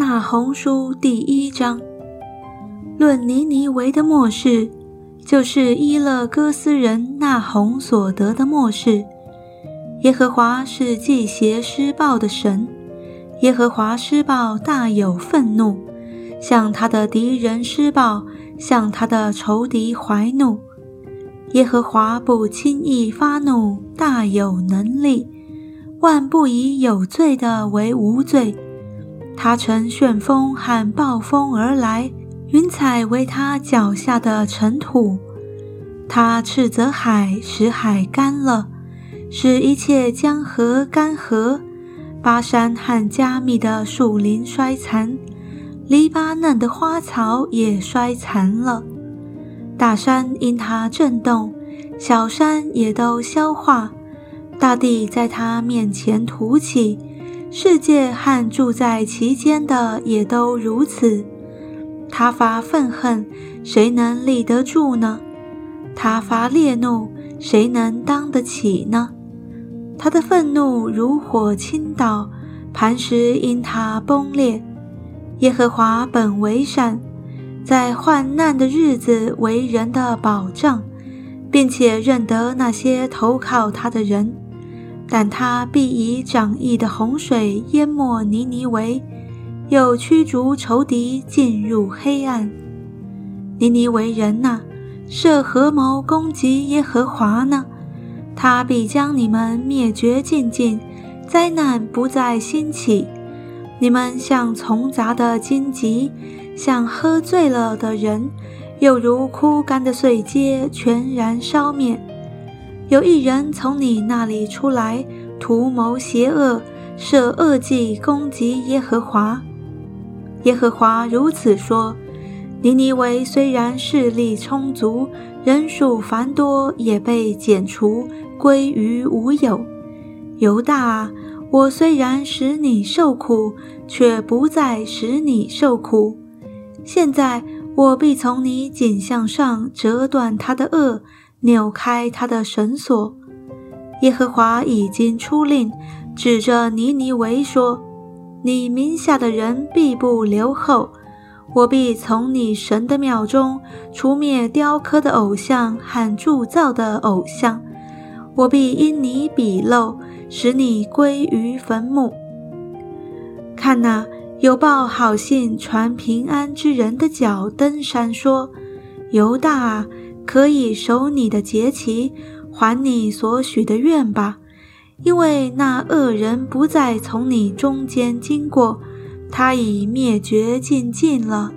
那红书第一章，论尼尼维的末世，就是伊勒哥斯人那红所得的末世。耶和华是祭邪施暴的神，耶和华施暴大有愤怒，向他的敌人施暴，向他的仇敌怀怒。耶和华不轻易发怒，大有能力，万不以有罪的为无罪。他乘旋风和暴风而来，云彩为他脚下的尘土。他斥责海，使海干了，使一切江河干涸。巴山和加密的树林衰残，黎巴嫩的花草也衰残了。大山因他震动，小山也都消化。大地在他面前凸起。世界和住在其间的也都如此。他发愤恨，谁能立得住呢？他发烈怒，谁能当得起呢？他的愤怒如火倾倒，磐石因他崩裂。耶和华本为善，在患难的日子为人的保障，并且认得那些投靠他的人。但他必以涨溢的洪水淹没尼尼维，又驱逐仇敌进入黑暗。尼尼维人呐，设合谋攻击耶和华呢？他必将你们灭绝尽尽，灾难不再兴起。你们像丛杂的荆棘，像喝醉了的人，又如枯干的碎秸，全然烧灭。有一人从你那里出来，图谋邪恶，设恶计攻击耶和华。耶和华如此说：尼尼微虽然势力充足，人数繁多，也被剪除，归于无有。犹大，我虽然使你受苦，却不再使你受苦。现在我必从你颈项上折断他的恶。扭开他的绳索，耶和华已经出令，指着尼尼维说：“你名下的人必不留后，我必从你神的庙中除灭雕刻的偶像和铸造的偶像，我必因你鄙陋，使你归于坟墓。看哪，有报好信传平安之人的脚登山说：犹大啊！”可以守你的节期，还你所许的愿吧，因为那恶人不再从你中间经过，他已灭绝尽尽了。